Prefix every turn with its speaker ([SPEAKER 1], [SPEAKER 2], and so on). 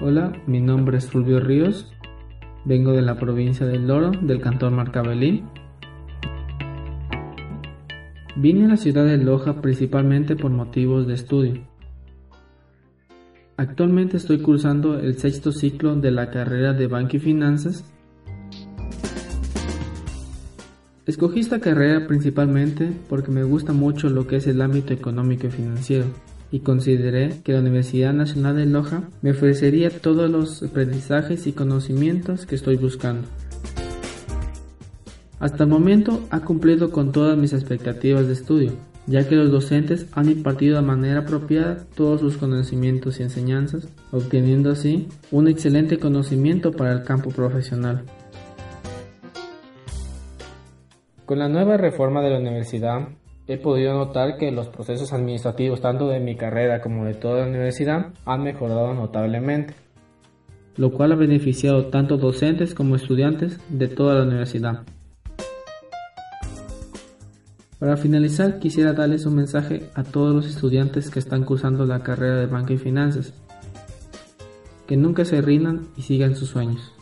[SPEAKER 1] Hola, mi nombre es Fulvio Ríos, vengo de la provincia del Loro, del cantón Marcabelí. Vine a la ciudad de Loja principalmente por motivos de estudio. Actualmente estoy cursando el sexto ciclo de la carrera de Banco y Finanzas. Escogí esta carrera principalmente porque me gusta mucho lo que es el ámbito económico y financiero y consideré que la Universidad Nacional de Loja me ofrecería todos los aprendizajes y conocimientos que estoy buscando. Hasta el momento ha cumplido con todas mis expectativas de estudio, ya que los docentes han impartido de manera apropiada todos sus conocimientos y enseñanzas, obteniendo así un excelente conocimiento para el campo profesional. Con la nueva reforma de la universidad, he podido notar que los procesos administrativos tanto de mi carrera como de toda la universidad han mejorado notablemente, lo cual ha beneficiado tanto docentes como estudiantes de toda la universidad. Para finalizar, quisiera darles un mensaje a todos los estudiantes que están cursando la carrera de banca y finanzas. Que nunca se rindan y sigan sus sueños.